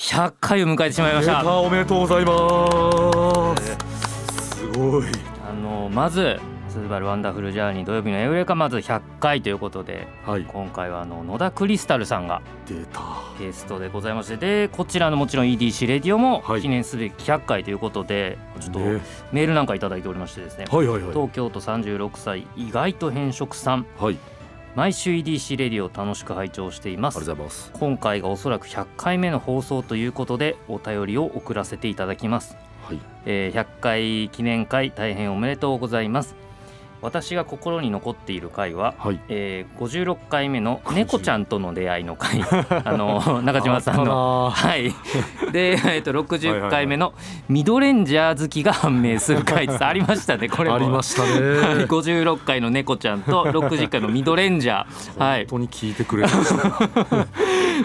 100回を迎えてしまいまし出た。おめでとうございます。すごい。あのまず SUBARU Wonderful Journey 土曜日のエウレカまず100回ということではい。今回はあの野田クリスタルさんがゲストでございましてでこちらのもちろん EDC レディオもはい。記念すべき100回ということでちょっとね。メールなんかいただいておりましてですね。はいはいはい。東京都36歳意外と偏食さん。はい毎週 EDC レディオを楽しく拝聴していまありがすとうございます。今回がおそらく100回目の放送ということでお便りを送らせていただきます、はい。えー100回記念会大変おめでとうございます私が心に残っている回は、はい。えー56回目の猫ちゃんとの出会いの回。あの中島さんの。のはい。で、えっと60回目のミドレンジャー好きが判明する回。ありましたね。これも。ありましたはい、ね56回の猫ちゃんと60回のミドレンジャー、はい。本当に聞いてくれました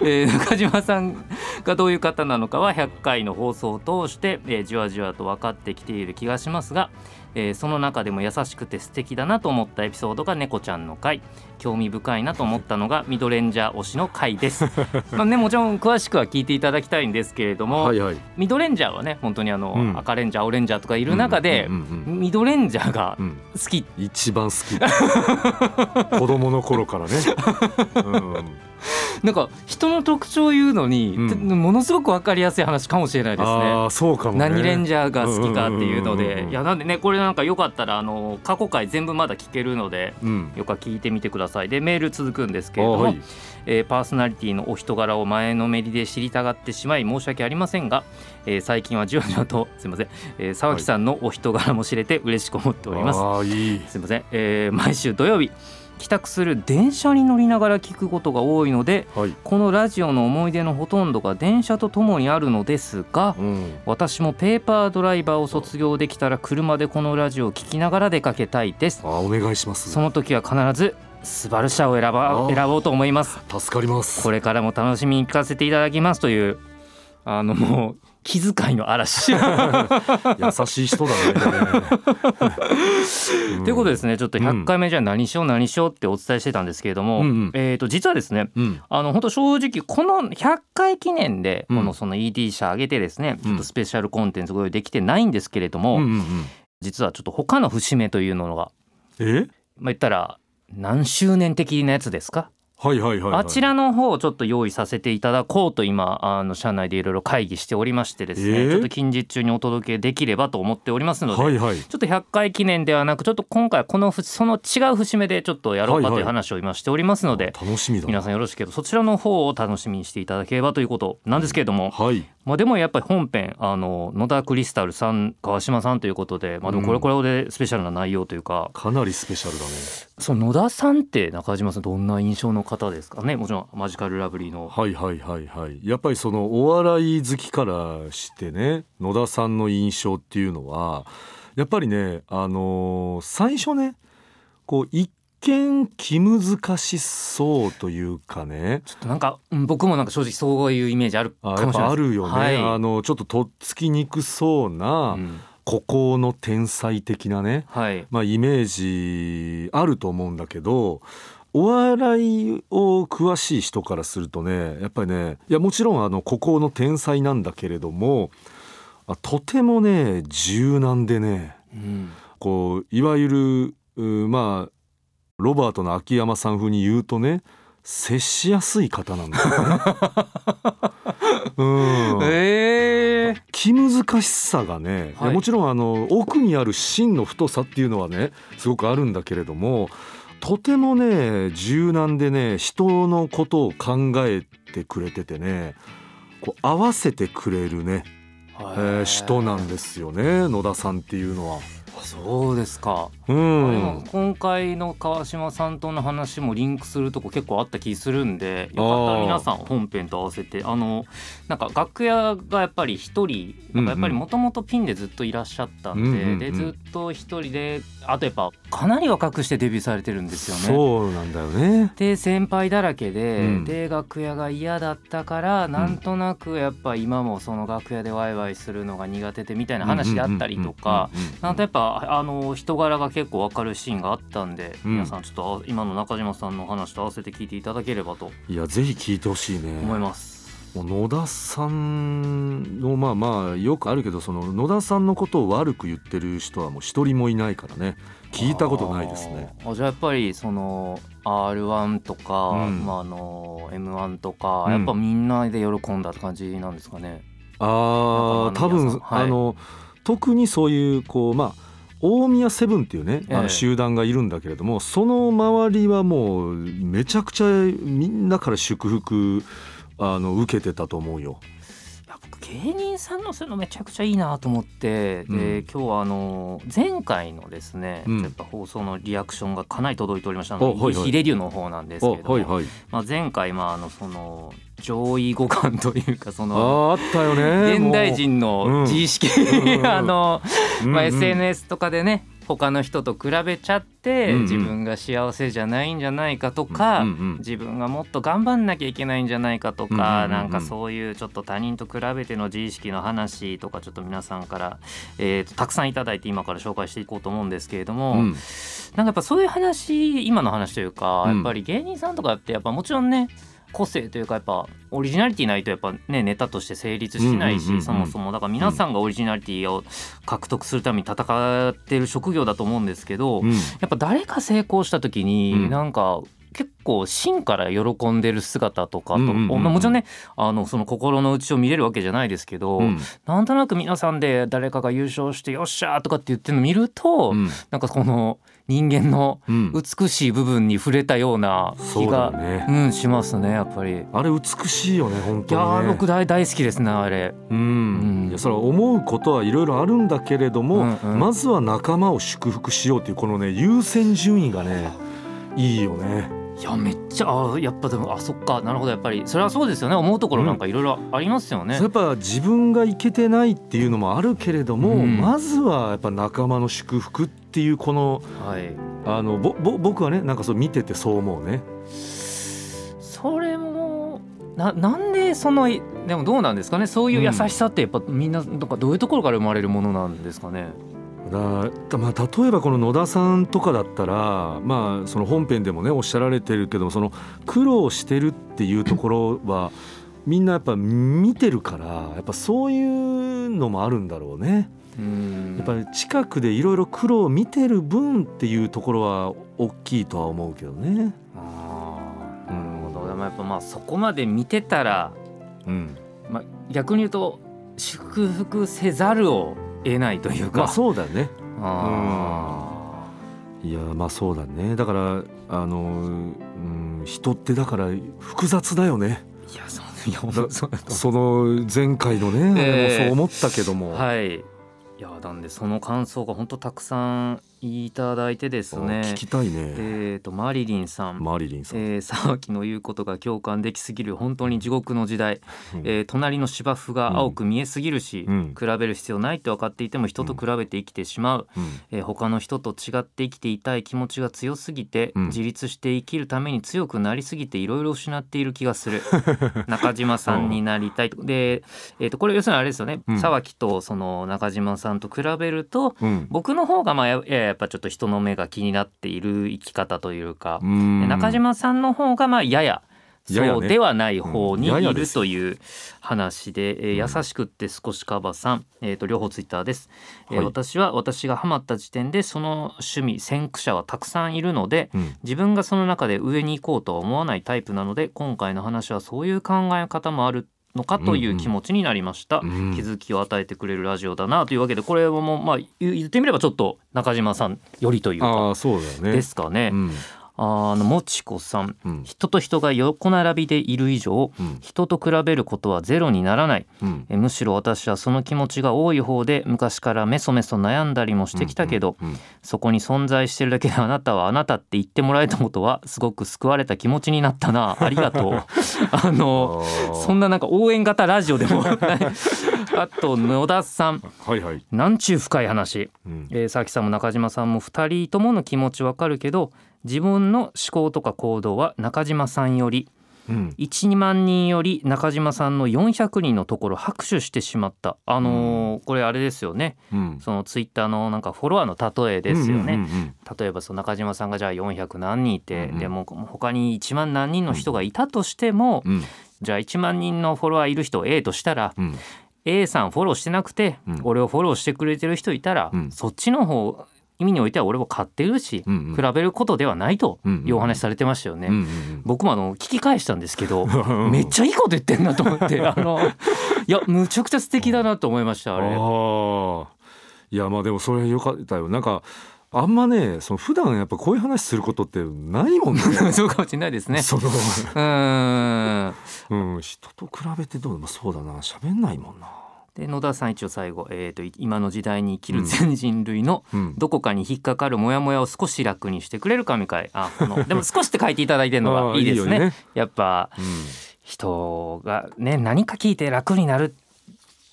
えー中島さんがどういう方なのかは100回の放送を通して、えーじわじわと分かってきている気がしますが、えーその中でも優しくて素敵だなと思ったエピソードが猫ちゃんの回。興味深いなと思ったのがミドレンジャー推しの回です。まあね、もちろん詳しくは聞いていただきたいんですけれども、はいはい。ミドレンジャーはね本当にあの、うん。赤レンジャー青レンジャーとかいる中で、うんうんうん。ミドレンジャーがうん。好き、一番好き。子供の頃からね、うん、なんか人の特徴を言うのに、うん。てものすごく分かりやすい話かもしれないですね。そうかもね。何レンジャーが好きかっていうので。いやなんでねこれなんかよかったらあの過去回全部まだ聞けるのでうん。よか聞いてみてください。でメール続くんですけれども、あはい。えーパーソナリティのお人柄を前のめりで知りたがってしまい申し訳ありませんが、えー最近はじわじわと すいません、えー沢木さんのお人柄も知れて嬉しく思っております、ああいい。すいません、えー毎週土曜日帰宅する電車に乗りながら聞くことが多いのではい、このラジオの思い出のほとんどが電車とともにあるのですがうん、私もペーパードライバーを卒業できたら車でこのラジオを聞きながら出かけたいです。あお願いします。その時は必ずスバル車を選ばあ選ぼうと思います。助かります。これからも楽しみに聞かせていただきますというあのもう気遣いの嵐。優しい人だね、ということでですねちょっと100回目じゃあ何しよう何しようってお伝えしてたんですけれども、うん。うんえー、と実はですねうん。あの本当正直この100回記念でうん。このその ED 社上げてですね、うん。ちょっとスペシャルコンテンツご用意できてないんですけれども、うんうんうん。実はちょっと他の節目というのがえ？まあ、言ったら何周年的なやつですか、はいはいはい、はい、あちらの方をちょっと用意させていただこうと今あの社内でいろいろ会議しておりましてですね、えー？ちょっと近日中にお届けできればと思っておりますので、はいはい。ちょっと100回記念ではなくちょっと今回はこのふその違う節目でちょっとやろうかはいはいとい。う話を今しておりますので、楽しみだ皆さんよろしければそちらの方を楽しみにしていただければということなんですけれども、はいまあ、でもやっぱり本編あの野田クリスタルさん川島さんということで、まあ、でもこれこれでスペシャルな内容というか、かなりスペシャルだね。その野田さんって中島さんどんな印象の方ですかね？もちろんマジカルラブリーの。はいはいはいはい。やっぱりそのお笑い好きからしてね野田さんの印象っていうのはやっぱりねあのー最初ねこう一見気難しそうというかね。ちょっとなんか、うん僕もなんか正直そういうイメージあるかもしれない。あるよね、はい。あのちょっととっつきにくそうなうん。孤高の天才的なね、はい。まあ、イメージあると思うんだけどお笑いを詳しい人からするとねやっぱりねいやもちろんあの孤高の天才なんだけれどもあとてもね柔軟でねうん。こういわゆるうまあロバートの秋山さん風に言うとね接しやすい方なんだよね。うんえー気難しさがね、はいもちろんあの奥にある芯の太さっていうのはねすごくあるんだけれどもとてもね柔軟でね人のことを考えてくれててねこう合わせてくれるね、えー人なんですよね野田さんっていうのは。そうですか、うでもん今回の川島さんとの話もリンクするとこ結構あった気するんでよかったら皆さん本編と合わせてあのなんか楽屋がやっぱり一人なんかやっぱりもともとピンでずっといらっしゃったんで,、うんうんうん。でずっと一人であとやっぱかなり若くしてデビューされてるんですよね。そうなんだよねで先輩だらけで、うんで楽屋が嫌だったからなんとなくやっぱ今もその楽屋でワイワイするのが苦手でみたいな話であったりとか。なんとやっぱあの人柄が結構わかるシーンがあったんで、うん皆さんちょっとあ今の中島さんのお話と合わせて聞いていただければといやぜひ聞いてほしいね思います。もう野田さんのまあまあよくあるけどその野田さんのことを悪く言ってる人はもう一人もいないからね。聞いたことないですね。あじゃあやっぱりその R1 とか、うん。まああの M1 とか、うん。やっぱみんなで喜んだって感じなんですかね。ああ多分はい。あの特にそういうこうまあ大宮セブンっていうね、あえ。えの集団がいるんだけれどもその周りはもうめちゃくちゃみんなから祝福あの受けてたと思うよ。僕芸人さんのそういうのめちゃくちゃいいなと思って、うん。で今日はあの前回のですね、うん。やっぱ放送のリアクションがかなり届いておりましたので、おはいはい。非レデュの方なんですあけれども、はいはい。まあ、前回まああのその上位互換というかそあのーあったよね。現代人う。ん。の自意識、うんうんあの、まあ、SNS とかでね他の人と比べちゃって、うんうん。自分が幸せじゃないんじゃないかとか、うんうん自分がもっと頑張んなきゃいけないんじゃないかとか、うんうんうんうん。なんかそういうちょっと他人と比べての自意識の話とかちょっと皆さんから、えーとたくさんいただいて今から紹介していこうと思うんですけれども、うん。なんかやっぱそういう話今の話というか、うん。やっぱり芸人さんとかってやっぱもちろんね個性というかやっぱオリジナリティないとやっぱねネタとして成立しないし、そもそもだから皆さんがオリジナリティを獲得するために戦ってる職業だと思うんですけど、うん。やっぱ誰か成功した時に、うん。なんか結構芯から喜んでる姿とかと、もちろんねあのその心の内を見れるわけじゃないですけど、うん。なんとなく皆さんで誰かが優勝してよっしゃーとかって言ってるの見ると、うん。なんかこの人間のうん美しい部分に触れたような気がよねうんしますねやっぱり。いあれ美しいよね本や当にね。ー僕大大好きですねあれ。うんうんいやそれは思うことはいろいろあるんだけれども、うんうんまずは仲間を祝福しようっていうこのね優先順位がねいいよね。いやめっちゃあーやっぱでもあそっかなるほどやっぱりそれはそうですよね思うところなんかいろいろありますよね。やっぱ自分がいけてないっていうのもあるけれども、うんまずはやっぱ仲間の祝福っていうこのはい。あのぼぼ僕はねなんかそう見ててそう思うね。それもななんでそのいでもどうなんですかねそういう優しさってやっぱみんななんかどういうところから生まれるものなんですかね。だまあ、例えばこの野田さんとかだったら、まあ、その本編でもねおっしゃられてるけどもその苦労してるっていうところは みんなやっぱ見てるからやっぱそういうのもあるんだろうね。うん。やっぱり近くでいろいろ苦労を見てる分っていうところは大きいとは思うけどね。あーなるほど。でもやっぱまあそこまで見てたら、うん、まあ、逆に言うと祝福せざるを得ないというか。まあそうだよね。あいやまあそうだね。だからあの、うん、人ってだから複雑だよね。ーいやその前回のね、ええ。あれもそう思ったけども、はいいやなんでその感想が本当たくさんいただいてですあね聞きたいね、えー、とマリリンさん、マリリンさん、えー、沢木の言うことが共感できすぎる本当に地獄の時代、うん。えー隣の芝生が青く見えすぎるし、うん。比べる必要ないって分かっていても人と比べて生きてしまう、うん。えー他の人と違って生きていたい気持ちが強すぎて、うん。自立して生きるために強くなりすぎていろいろ失っている気がする。中島さんになりたいと。で、えー、とこれ要するにあれですよね、うん。沢木とその中島さんと比べるとうん。僕の方がまあやややっぱちょっと人の目が気になっている生き方というか、中島さんの方がまあややそうではない方にいるという話で、えー優しくって少しカバさん、えー、と両方ツイッターです、え私は私がハマった時点でその趣味先駆者はたくさんいるのでうん。自分がその中で上に行こうとは思わないタイプなので今回の話はそういう考え方もあるのかという気持ちになりました、うん気づきを与えてくれるラジオだなというわけでこれはもうまあ言言ってみればちょっと中島さんよりというかそうだよね。ですかね。うんあのもちこさん。うん。人と人が横並びでいる以上うん。人と比べることはゼロにならない。うん。えむしろ私はその気持ちが多い方で昔からメソメソ悩んだりもしてきたけど、うんうんそこに存在してるだけであなたはあなたって言ってもらえたことはすごく救われた気持ちになったな。ありがとう。あのそんななんか応援型ラジオでも あと野田さん。はいはい、なんちゅう深い話。うん。えー、佐々木さんも中島さんも2人ともの気持ちわかるけど自分の思考とか行動は中島さんよりうん。1万人より中島さんの400人のところ拍手してしまった。あのーこれあれですよね。うん。そのツイッターのなんかフォロワーの例えですよね、うんうんうん例えばその中島さんがじゃあ400何人いて、うん。うんでも他に1万何人の人がいたとしても、うん。じゃあ1万人のフォロワーいる人を A としたら、うん。A さんフォローしてなくて、うん。俺をフォローしてくれてる人いたら、うん。そっちの方意味においては俺も買ってるし、うんうん。比べることではないというお話されてましたよね。うんうん僕もあの聞き返したんですけどうん めっちゃいいこと言ってんなと思って。あのいやむちゃくちゃ素敵だなと思いましたあれ。いやまあでもそれよかったよ。なんかあんまねその普段やっぱこういう話することってないもんね。そうかもしれないですね。その。うーん。うん。人と比べてどう？まあそうだな。喋んないもんなで野田さん一応最後、えー、とい今の時代に生きる全人類のうん。どこかに引っかかるモヤモヤを少し楽にしてくれる神回あこの でも少しって書いていただいてるのがいいですね。いいよね。やっぱ人がね何か聞いて楽になる、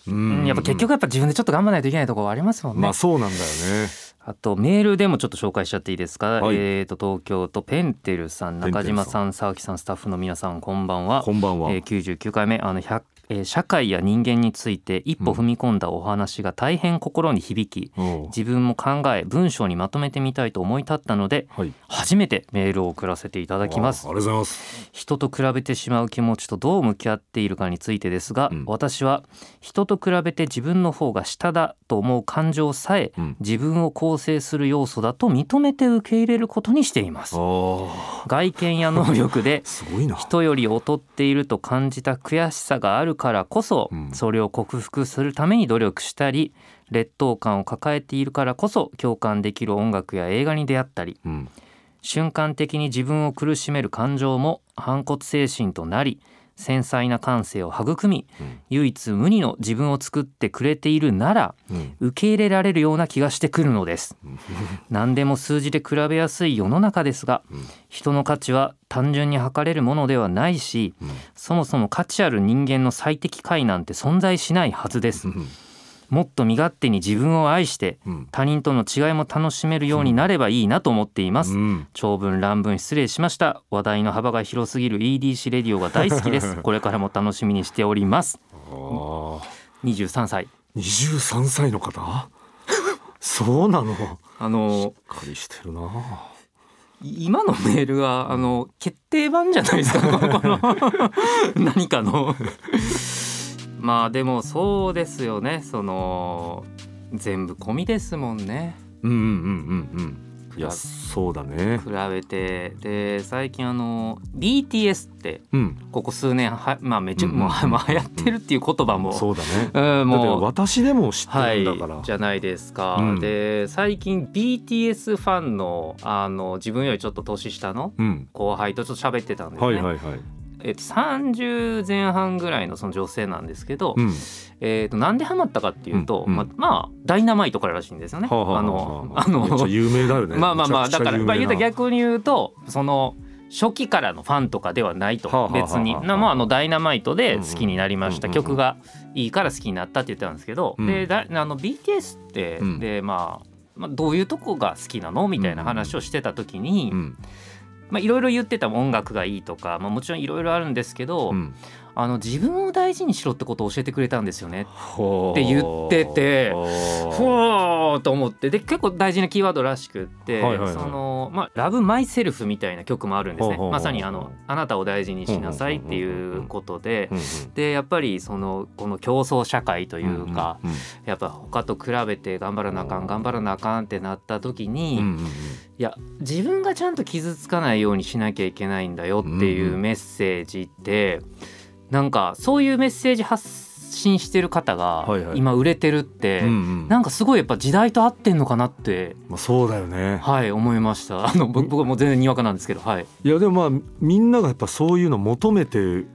うん。やっぱ結局やっぱ自分でちょっと頑張らないといけないところありますもんね、まあそうなんだよね。あとメールでもちょっと紹介しちゃっていいですか、はい。えー、と東京都ペンテルさん中島さん佐々木さんスタッフの皆さんこんばんは。こんばんは、えー、99回目。あの100、えー社会や人間について一歩踏み込んだお話が大変心に響き、おう自分も考え文章にまとめてみたいと思い立ったのではい。初めてメールを送らせていただきます。あありがとうございます。人と比べてしまう気持ちとどう向き合っているかについてですが、うん。私は人と比べて自分の方が下だと思う感情さえうん。自分を構成する要素だと認めて受け入れることにしています。外見や能力で 人より劣っていると感じた悔しさがあるからこそ、うん。それを克服するために努力したり劣等感を抱えているからこそ共感できる音楽や映画に出会ったりうん。瞬間的に自分を苦しめる感情も反骨精神となり繊細な感性を育みうん。唯一無二の自分を作ってくれているならうん。受け入れられるような気がしてくるのです。何でも数字で比べやすい世の中ですがうん。人の価値は単純に測れるものではないしうん。そもそも価値ある人間の最適解なんて存在しないはずです。うんもっと身勝手に自分を愛してうん。他人との違いも楽しめるようになればいいなと思っています。うん。長文乱文失礼しました。話題の幅が広すぎる EDC レディオが大好きです。これからも楽しみにしております。ああ23歳。23歳の方？そうなの？しあのっかりしてるな。今のメールはあの決定版じゃないですか？何かのまあでもそうですよね。その全部込みですもんね。うんうんうんうん。うんいやそうだね。比べて。で最近あの BTS ってうん。ここ数年はまあめっちゃ、うんうんもうまあ流行ってるっていう言葉も、そうだね。うん、もう。私でも知ってはいるんだから、じゃないですか、うん。で最近 BTS ファンのあの自分よりちょっと年下のうん。後輩とちょっと喋ってたんですね、はいはいはいえっと、30前半ぐらいのその女性なんですけど、うん。えっとなんでハマったかっていうと、うんうん。ままあダイナマイトかららしいんですよね。はあはあはあのあ。あの有名だよね。まあまあまあだからまあ言うと逆に言うとその初期からのファンとかではないと。別に。なまああのダイナマイトで好きになりました曲がいいから好きになったって言ってたんですけどうん。でだあの BTS ってうん。でまあまあどういうとこが好きなの？みたいな話をしてた時にいろいろ言ってた音楽がいいとかまあもちろんいろいろあるんですけどうん。あの自分を大事にしろってことを教えてくれたんですよね。って言っててほうと思って。で結構大事なキーワードらしくって、はいはいはい。そのまあ「ラブマイセルフみたいな曲もあるんですね。まさにあの「あなたを大事にしなさい」っていうことで。うんうん。でやっぱりそのこの競争社会というか、うんやっぱ他と比べて頑張らなあかん頑張らなあかんってなった時に、うんうんうん。いや自分がちゃんと傷つかないようにしなきゃいけないんだよっていうメッセージって、なんかそういうメッセージ発信してる方が今売れてるって、うんうん。なんかすごいやっぱ時代と合ってんのかなってまあ、そうだよね。はい思いました。あの僕僕はもう全然にわかなんですけどはい。いやでもまあみんながやっぱそういうの求めてる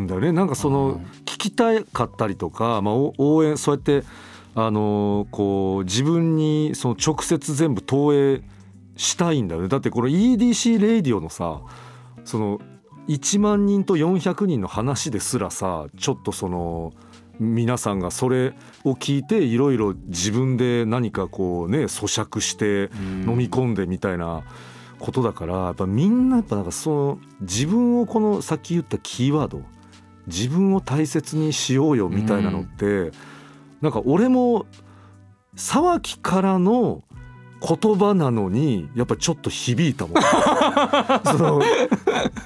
んだよね。なんかその聞きたかったりとか、まあ、お応援そうやってあのーこう自分にその直接全部投影したいんだよね。だってこの EDC レイディオのさその1万人と400人の話ですらさちょっとその皆さんがそれを聞いていろいろ自分で何かこうね咀嚼して飲み込んでみたいなことだからやっぱみんなやっぱなんかその自分をこのさっき言ったキーワード自分を大切にしようよみたいなのってなんか俺も沢木からの言葉なのにやっぱちょっと響いたもん。その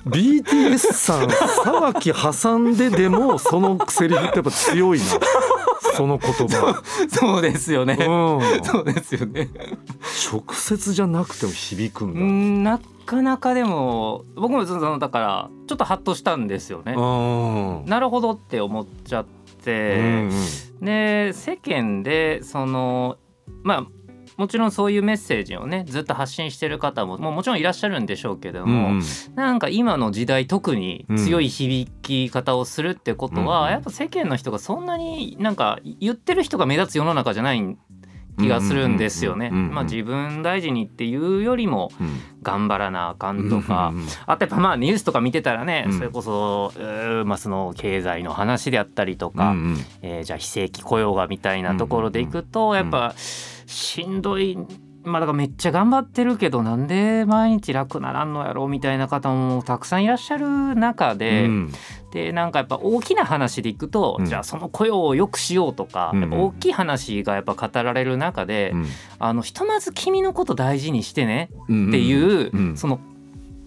BTS さん沢木挟んででもそのセリフってやっぱ強いな。その言葉、そうですよね、うん、そうですよね。直接じゃなくても響くんうだ。んなかなかでも僕もそのだからちょっとハッとしたんですよね。うん。なるほどって思っちゃっうて、ん。で世間でそのまあもちろんそういうメッセージをねずっと発信してる方ももうもちろんいらっしゃるんでしょうけどうんも、うん。なんか今の時代特に強い響き方をするってことは、うんやっぱ世間の人がそんなになんか言ってる人が目立つ世の中じゃない気がするんですよね。うんうんうんうんまあ自分大事にっていうよりもうん頑張らなあかんとか、うんうんあとやっぱまあニュースとか見てたらね、うん。それこそ、まあ、その経済の話であったりとか、うんうん。えーじゃあ非正規雇用がみたいなところでいくと、ん。やっぱしんどい。まあだからめっちゃ頑張ってるけどなんで毎日楽ならんのやろみたいな方もたくさんいらっしゃる中で、うん。でなんかやっぱ大きな話でいくと、うん。じゃあその雇用を良くしようとか、うん。やっぱ大きい話がやっぱ語られる中で、うん。あのひとまず君のこと大事にしてねうんっていう、うん。その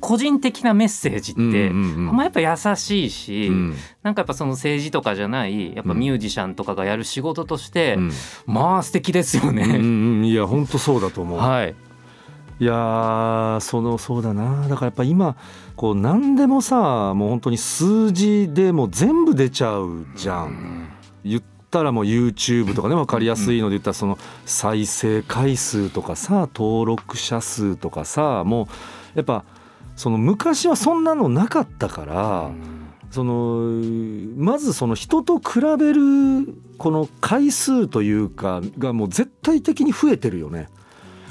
個人的なメッセージって、まあ、やっぱ優しいし、うん。なんかやっぱその政治とかじゃないやっぱミュージシャンとかがやる仕事として、うん。まあ素敵ですようんうね。んうん。いや本当そうだと思う。はい、いやーそのそうだな。だからやっぱ今こう何でもさもう本当に数字でもう全部出ちゃうじゃん。言ったらもう YouTube とかね分かりやすいので言ったらその再生回数とかさ登録者数とかさもうやっぱその昔はそんなのなかったから。そのまずその人と比べるこの回数というかがもう絶対的に増えてるよね。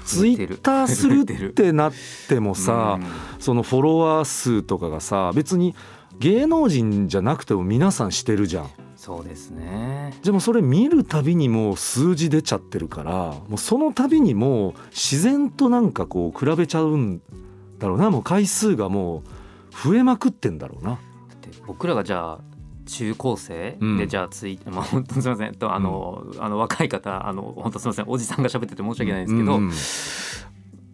ツイッターするってなってもさそのフォロワー数とかがさ別に芸能人じゃなくても皆さんしてるじゃん。そうですね。でもそれ見るたびにもう数字出ちゃってるからもうその度にもう自然となんかこう比べちゃうんだろうな。もう回数がもう増えまくってんだろうな。で僕らがじゃあ中高生うん。でじゃあツイ まあ本当すみません。とあの、あの若い方あの本当すみません。おじさんが喋ってて申し訳ないんですけど、うんうん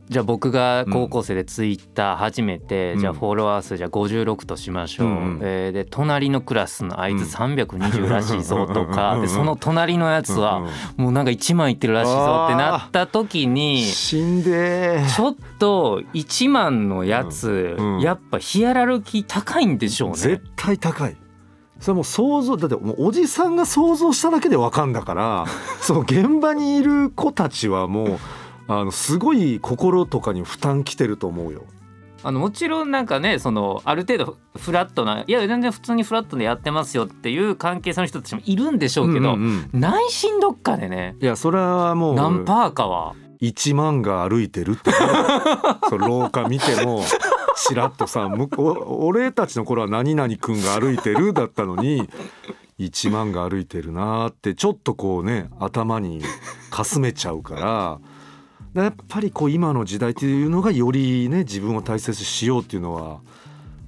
じゃあ僕が高校生でツイッター始めて、うん。じゃあフォロワー数じゃあ56としましょう、うんうん。えーで隣のクラスのあいつ320らしいぞとか、うん。でその隣のやつはもうなんか1万いってるらしいぞってなった時に死んでちょっと1万のやつ、やっぱヒアラルキー高いんでしょうね。絶。対高い。それもう想像だってもうおじさんが想像しただけでわかんだから その現場にいる子たちはもうあのすごい心とかに負担きてると思うよ。あのもちろんなんかねそのある程度フラットないや全然普通にフラットでやってますよっていう関係性の人たちもいるんでしょうけど、うんうんうん。内心どっかでねいやそれはもう何パーかは。1万が歩いてるって そう廊下見てもちらっとさ向こう俺たちの頃は何々くんが歩いてるだったのに1万が歩いてるなーってちょっとこうね頭にかすめちゃうからやっぱりこう今の時代っていうのがよりね自分を大切にしようっていうのは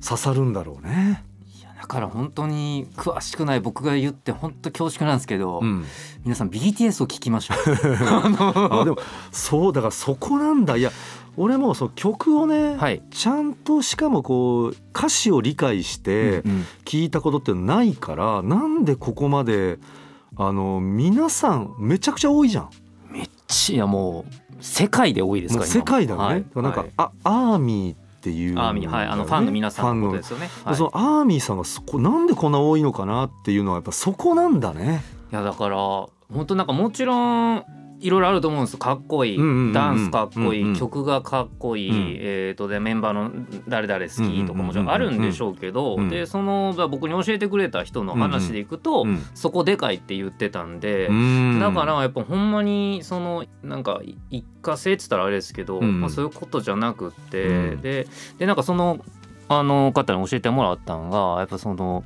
刺さるんだろうね。いやだから本当に詳しくない僕が言って本当恐縮なんですけど、うん、皆さん BTS を聞きましょう。あでもそうだからそこなんだ。いや俺もそう曲をね、はい、ちゃんとしかもこう歌詞を理解してうん。聞いたことってないから、なんでここまであの皆さんめちゃくちゃ多いじゃん。めっちゃいやもう世界で多いですから世界だよね。はい。なんか、はい。あアーミーっっていう、アーミーはい。あのファンの皆さんのことですよね。はい、そのアーミーさんがそこなんでこんな多いのかなっていうのはやっぱそこなんだね。いやだから本当なんかもちろんいろいろあると思うんですかっこいい、ダンスかっこいい、曲がかっこいい、うん。えー、とでメンバーの誰々好きとかもちろんあるんでしょうけど、うん。でその僕に教えてくれた人の話でいくと、うんそこでかいって言ってたんで。うん。だからやっぱほんまにそのなんかい一過性っつったらあれですけど、うん。まあ、そういうことじゃなくって、うん。ででなんかそのあの方に教えてもらったのがやっぱその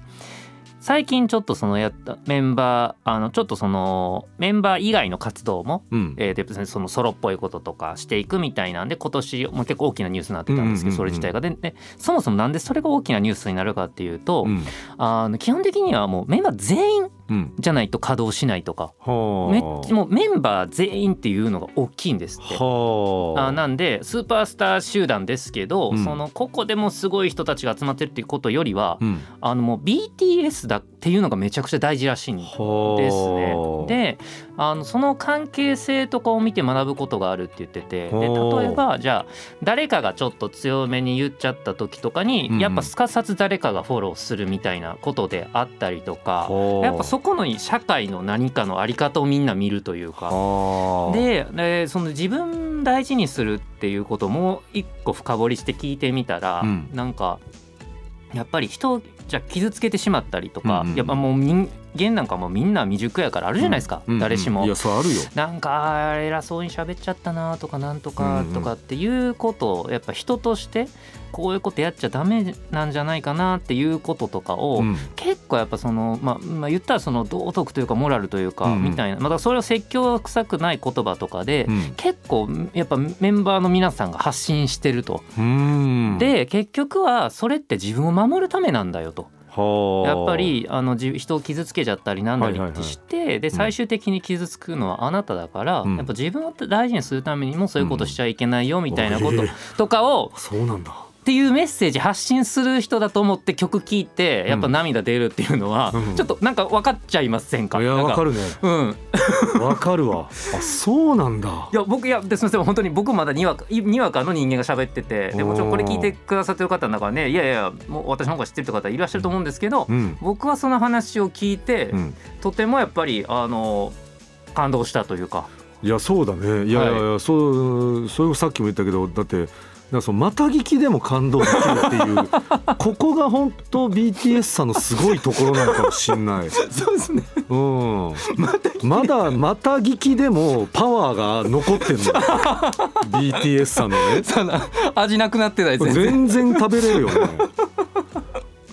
最近ちょっとそのやったメンバーあのちょっとそのメンバー以外の活動も、うん。えー、でそのソロっぽいこととかしていくみたいなんで今年もう結構大きなニュースになってたんですけど、うんうんうん。うんそれ自体が。ででそもそもなんでそれが大きなニュースになるかっていうと、うん。あの基本的にはもうメンバー全員うん。じゃないと稼働しないとか。はあ。めっちゃもうメンバー全員っていうのが大きいんですって。はあ。あなんでスーパースター集団ですけど、うん。その個々でもすごい人たちが集まってるっていうことよりは、うん。あのもう BTS だっていうのがめちゃくちゃ大事らしいんですはあね。であのその関係性とかを見て学ぶことがあるって言っててで例えばじゃあ誰かがちょっと強めに言っちゃった時とかに、やっぱすかさず誰かがフォローするみたいなことであったりとか、はあやっぱそこの社会の何かのあり方をみんな見るというか。はあででその自分大事にするっていうことも一個深掘りして聞いてみたら、うん。なんかやっぱり人をじゃあ傷つけてしまったりとか、うんうんやっぱもう人間なんかもうみんな未熟やからあるじゃないですか、うんうん誰しも。いや。それあるよ。なんか偉そうに喋っちゃったなとかなんとかうんうん。とかっていうことをやっぱ人としてこういうことやっちゃダメなんじゃないかなっていうこととかを、うん。結構やっぱその、まあ、まあ言ったらその道徳というかモラルというかうん。うんみたいな、またそれを説教臭くない言葉とかで、うん。結構やっぱメンバーの皆さんが発信してると。うん。で結局はそれって自分を守るためなんだよと。はあ。やっぱりあのじ人を傷つけちゃったりなんだりってして、で最終的に傷つくのはあなただから、うん。やっぱ自分を大事にするためにもそういうことしちゃいけないよみたいなこととかを そうなんだっていうメッセージ発信する人だと思って曲聴いてやっぱ涙出るっていうのは、うん。ちょっとなんか分かっちゃいませんか？いやなんわかるね。うん、わかるわ。あそうなんだ。いや僕いやですみません本当に僕まだにわかいにわかの人間が喋っててでもちろんこれ聞いてくださってる方の中はねいやいやもう私の方が知ってる方いらっしゃると思うんですけど、うん。僕はその話を聞いて、うん。とてもやっぱりあの感動したというか。いやそうだね。いやいやいや、そうそれをさっきも言ったけどだってなんかそのまた聞きでも感動できるっていうここが本当 BTS さんのすごいところなのかもしんない、そうですね。うん、まだまた聞きでもパワーが残ってんの。BTS さんのね。味なくなってない全然全然食べれるよね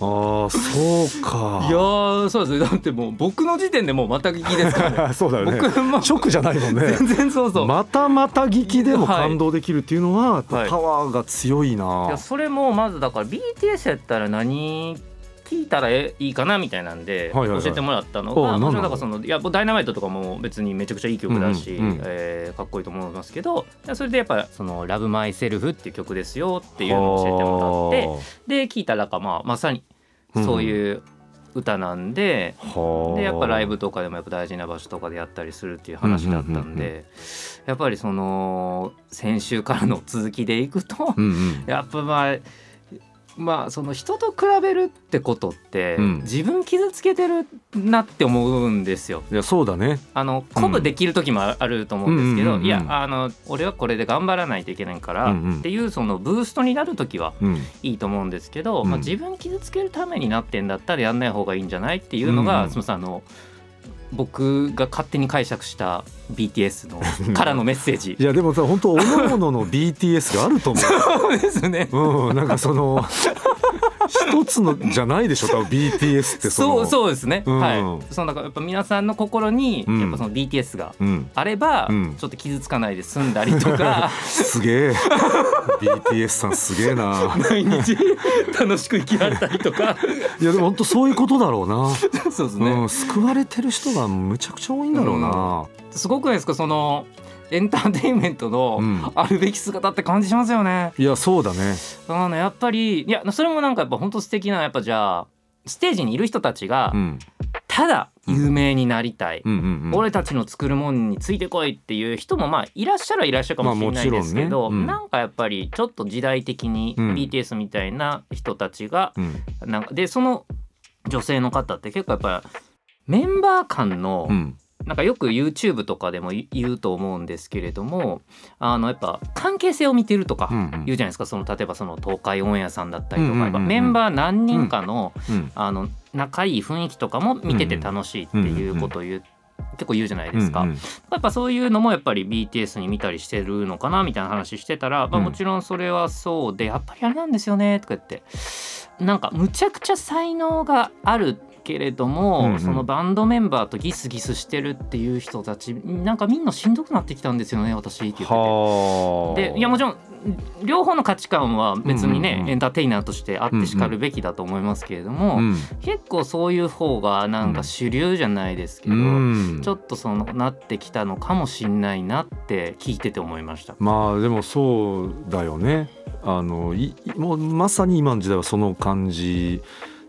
ああそうか。いやーそうですね。だってもう僕の時点でもうまた聞きですからね。そうだよね。僕も。直じゃないもんね。全然そうそう、またまた聞きでも感動できるっていうのは、はい。パワーが強いな、いやそれもまずだから BTS やったら何聞いたらえいいかなみたいなんで教えてもらったのがもちろんからそのいやダイナマイトとかも別にめちゃくちゃいい曲だし、うえーかっこいいと思いますけどそれでやっぱその「ラブマイセルフっていう曲ですよっていうのを教えてもらってで聞いたらかまあまさにそういう歌なんで、はあでやっぱライブとかでもやっぱ大事な場所とかでやったりするっていう話だったんで、うんうんうんうやっぱりその先週からの続きでいくと、うんうん。やっぱまあまあその人と比べるってことって、うん。自分傷つけてるなって思うんですよ。いやそうだね。あの鼓舞できる時もあると思うんですけど、うん。うんうん。うんいやあの俺はこれで頑張らないといけないから、うんうん。っていうそのブーストになる時はうん。いいと思うんですけど、うん。まあ、自分傷つけるためになってんだったらやんない方がいいんじゃないっていうのが、うん。うんすみませんあの僕が勝手に解釈した BTS の からのメッセージい。やでもさ本当おのおのの BTS があると思 そうですね。ううんなんかその一つのじゃないでしょ？多分 BTS ってそそうのそうですね。うん。はい。そのだからやっぱ皆さんの心にうんやっぱその BTS がうん。あれば、うん。ちょっと傷つかないで済んだりとか。すげえ。BTS さんすげえな。毎日楽しく生きられたりとか。いやでも本当そういうことだろうな、そうですね、うん、救われてる人がむちゃくちゃ多いんだろうな、すごくないですか？そのエンターテインメントのうん。あるべき姿って感じしますよね。いやそうだね。あのやっぱりいやそれもなんかやっぱ本当素敵なやっぱじゃあステージにいる人たちがうん。ただ有名になりたい、うんうんうん俺たちの作るもんについてこいっていう人もまあいらっしゃるはいらっしゃるかもしれないですけど、まあね。うん。なんかやっぱりちょっと時代的にうん BTS みたいな人たちがうん。なんかでその女性の方って結構やっぱメンバー間のうんなんかよく YouTube とかでも言言うと思うんですけれどもあのやっぱ関係性を見てるとか言うじゃないですか。その例えばその東海オンエアさんだったりとか、メンバー何人かの,、うんあの仲いい雰囲気とかも見てて楽しいっていうことを言う、結構言うじゃないですか、うんうん。やっぱそういうのもやっぱり BTS に見たりしてるのかなみたいな話してたら、まあ、うんもちろんそれはそうでやっぱりあれなんですよねとか言って。なんかむちゃくちゃ才能があるけれども、うんうん。そのバンドメンバーとギスギスしてるっていう人たちなんかみんなしんどくなってきたんですよね私って言ってて。はあ。でいやもちろん両方の価値観は別にね、うんうんうん。エンターテイナーとしてあってしかるべきだと思いますけれども、うん。結構そういう方がなんか主流じゃないですけど、うん。ちょっとそのなってきたのかもしんないなって聞いてて思いました。まあでもそうだよね。あのもうまさに今の時代はその感じ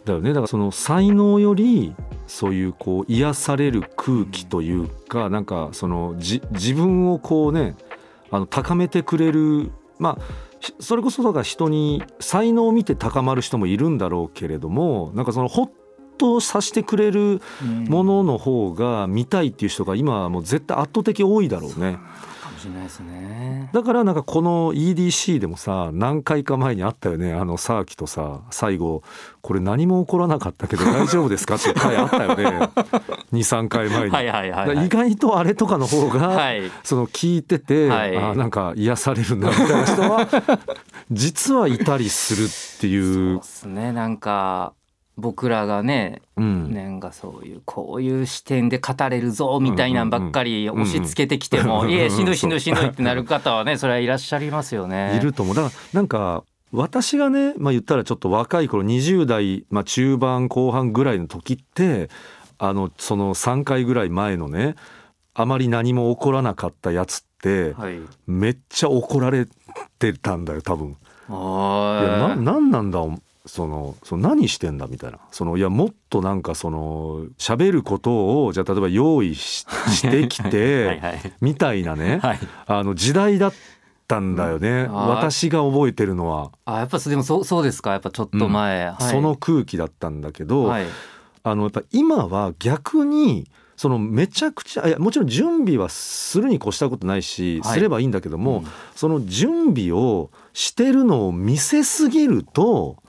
だよね。だからその才能よりそういうこう癒される空気というか、なんかそのじ自分をこうねあの高めてくれるまあひそれこそだから人に才能を見て高まる人もいるんだろうけれどもなんかそのほっとさせてくれるものの方が見たいっていう人が今はもう絶対圧倒的多いだろうね。かもしれないですね。だからなんかこの EDC でもさ何回か前にあったよねあのサーキとさ最後これ何も起こらなかったけど大丈夫ですかって回あったよね 23回前に。はいはいはい、意外とあれとかの方が、はい。その聞いてて、はいあなんか癒されるなみたいな人は実はいたりするってい そううっすねなんか僕らがねうんなんかそういうこういう視点で語れるぞみたいなんばっかり押し付けてきても、うんうんいやしんどいしんどいしんどいってなる方はねそれはいらっしゃいますよね。いると思うだからなんか私がね、まあ、言ったらちょっと若い頃20代、まあ、中盤後半ぐらいの時ってあのその3回ぐらい前のねあまり何も起こらなかったやつってはい。めっちゃ怒られてたんだよ多分。いやなあなんなんだそのその何してんだみたいな。そのいやもっとなんかその喋ることをじゃあ例えば用意し してきてはいはいみたいなね。はい。あの時代だったんだよね、ん。あー。私が覚えてるのは、あやっぱでもそうそうですか。やっぱちょっと前、はい。その空気だったんだけど、はい。あのやっぱ今は逆にそのめちゃくちゃいやもちろん準備はするに越したことないし、はい。すればいいんだけども、うん。その準備をしてるのを見せすぎると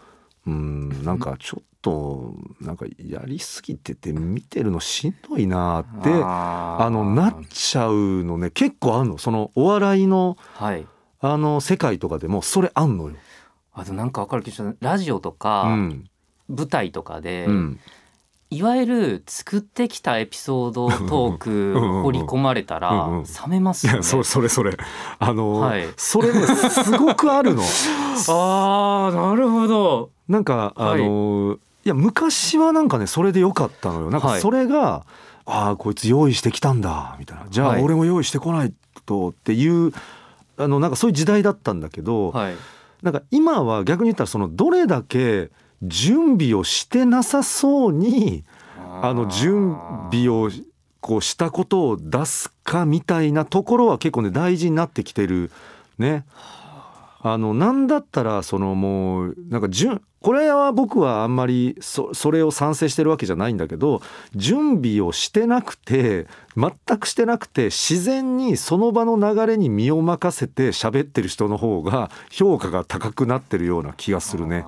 うんなんかちょっとなんかやりすぎてて見てるのしんどいなってあのなっちゃうのね結構あんの。そのお笑いのはい。あの世界とかでもそれあんのよ。あとなんかわかる気がしたラジオとうか、ん。舞台とかで、うんいわゆる作ってきたエピソードトーク掘り込まれたら冷めますよね。いやそそれそれあの、はいそれねすごくあるの。あーなるほど。なんかあはいの、い、や昔はなんかねそれでよかったのよ。なんかはいそれが、ああこいつ用意してきたんだみたいなじゃあはい俺も用意してこないとっていうあのなんかそういう時代だったんだけど、はい。なんか今は逆に言ったらそのどれだけ準備をしてなさそうにあの準備をこうしたことを出すかみたいなところは結構ね大事になってきてるね。あのなんだったらそのもうなんか準これは僕はあんまりそそれを賛成してるわけじゃないんだけど準備をしてなくて全くしてなくて自然にその場の流れに身を任せて喋ってる人の方が評価が高くなってるような気がするね。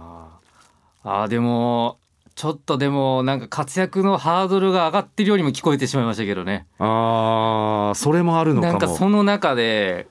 あでもちょっとでもなんか活躍のハードルが上がってるようにも聞こえてしまいましたけどね。あーそれもあるのかも。なんかその中で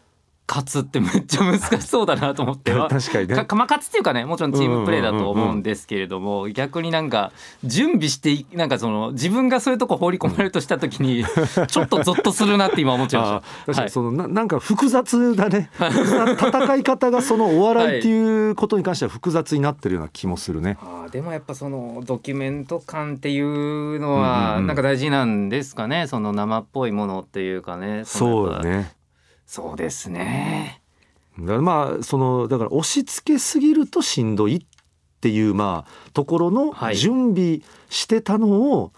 勝つってめっちゃ難しそうだなと思って。確かにね。か。まあ勝つっていうかねもちろんチームプレーだと思うんですけれども、逆になんか準備していなんかその自分がそういうとこ放り込まれるとした時に ちょっとゾッとするなって今思っちゃいました。はいかにその、ななんか複雑だね 戦い方がそのお笑いっていうことに関しては複雑になってるような気もするね。あーでもやっぱそのドキュメント感っていうのはうんなんか大事なんですかね、その生っぽいものっていうかね。のそうやっぱよねそうですね。だからまあそのだから押し付けすぎるとしんどいっていうまあところのはい。準備してたのを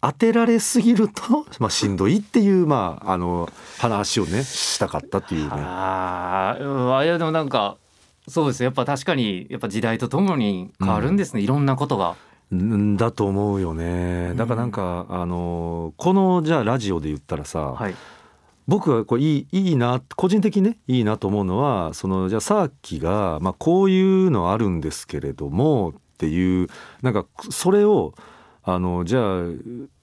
当てられすぎると、まあ、しんどいっていう、まあ、あの話をねしたかったっていうね。ああいやでもなんかそうですやっぱ確かにやっぱ時代とともに変わるんですね、いろんなことが。んだと思うよね。だからなんか、あのこのじゃあラジオで言ったらさ、はい僕はこういいいいな個人的にねいいなと思うのはそのじゃあさっきが、まあ、こういうのあるんですけれどもっていうなんかそれをあのじゃあ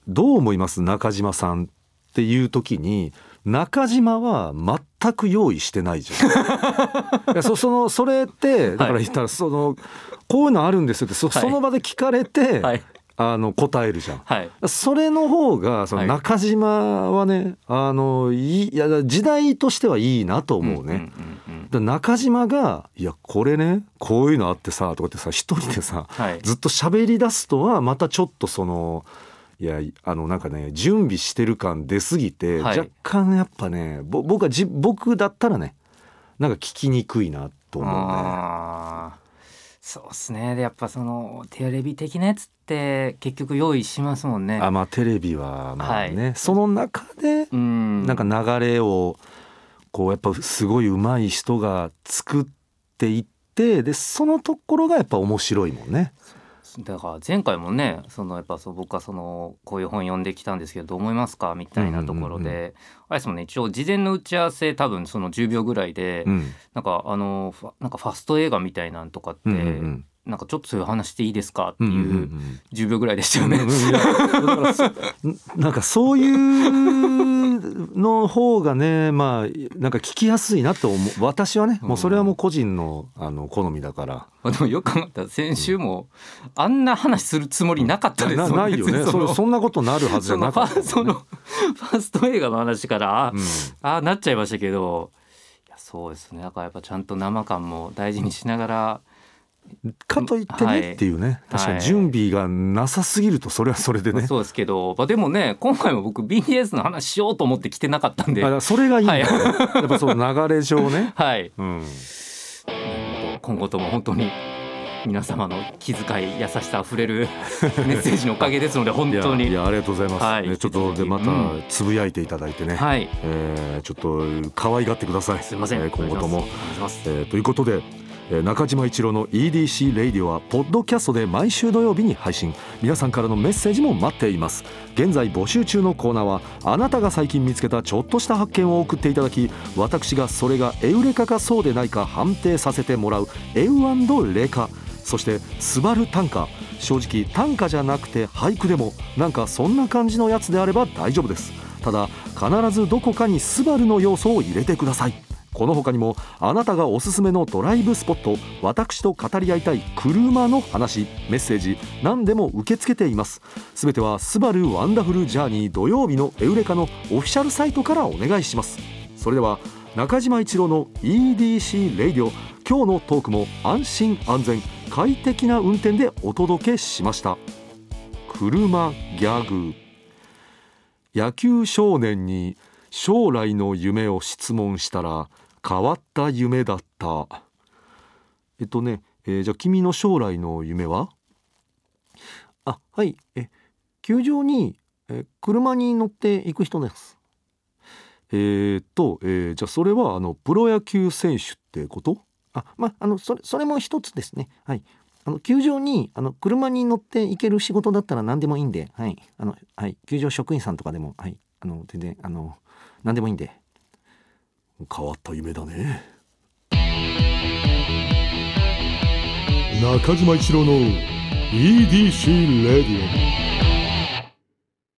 どう思います？中島さんっていう時に中島は全く用意してないじゃん。いやそそのそれってだから言ったらその、こういうのあるんですよってそはい。その場で聞かれて、はいあの答えるじゃん。はいそれの方がそのはい中島はね、あのいいいや時代としてはいいなと思うね。んんうん中島が「いやこれねこういうのあってさ」とかってさ一人でさはいずっと喋り出すとはまたちょっとそのいやあのなんかね準備してる感出すぎて、はい若干やっぱねぼ僕はじ僕だったらねなんか聞きにくいなと思うね。そうですねでやっぱそのテレビ的なやつって結局用意しますもんね。あまあテレビはまあね、はいその中でうんなんか流れをこうやっぱすごい上手い人が作っていってでそのところがやっぱ面白いもんね。だから前回もねそのやっぱそう僕はそのこういう本読んできたんですけどどう思いますか？みたいなところで、うんうんあれですもんね一応事前の打ち合わせ多分その10秒ぐらいで、うん。なんかあのファなんかファスト映画みたいなんとかって、うんうんなんかちょっとそういう話していいですかっていうん10秒ぐらいでしたよね。なんかそういうの方がねまあなんか聞きやすいなと思う。私はねもうそれはもう個人のあの好みだから。あでもよく考えたら先週もあんな話するつもりなかったですなもんないよね。その。そそんなことなるはずじゃなかった。ァそのファスト映画の話から、うん。ああなっちゃいましたけどいやそうですね。だからやっぱちゃんと生感も大事にしながら、かといってね、はい。っていうね。確かはいに準備がなさすぎるとそれはそれでね、そうですけど、まあ、でもね今回も僕 BTS の話しようと思って来てなかったんで。それがいいはやっぱその流れ上ね、はい。うん、今後とも本当に皆様の気遣い優しさあふれる メッセージのおかげですので本当に。いやありがとうございます、はい。ね、ちょっとでまたうん。つぶやいていただいてね、はい。えーちょっと可愛がってください。すいません、えー今後とも。えーということで、えー中島一郎の EDC レイディオはポッドキャストで毎週土曜日に配信。皆さんからのメッセージも待っています。現在募集中のコーナーはあなたが最近見つけたちょっとした発見を送っていただき私がそれがエウレカかそうでないか判定させてもらうエウレカ。そして「スバル短歌」正直短歌じゃなくて俳句でもなんかそんな感じのやつであれば大丈夫です。ただ必ずどこかに「スバルの要素を入れてください。この他にもあなたがおすすめのドライブスポット私と語り合いたい車の話メッセージ何でも受け付けています。すべては「スバルワンダフルジャーニー土曜日のエウレカ」のオフィシャルサイトからお願いします。それでは中島一郎の EDC レイディオ今日のトークも安心安全快適な運転でお届けしました。車ギャグ。野球少年に将来の夢を質問したら変わった夢だった。えっとね、えーじゃあ君の将来の夢は？あはい。え球場にえ車に乗って行く人です。えーっと、えーじゃあそれはあのプロ野球選手ってこと？あまああのそれそれも一つですね。はい。あの球場にあの車に乗って行ける仕事だったら何でもいいんで、はい、あのはい。球場職員さんとかでも、はい、あの全然あの何でもいいんで。変わった夢だね。中島一郎の EDC レディオ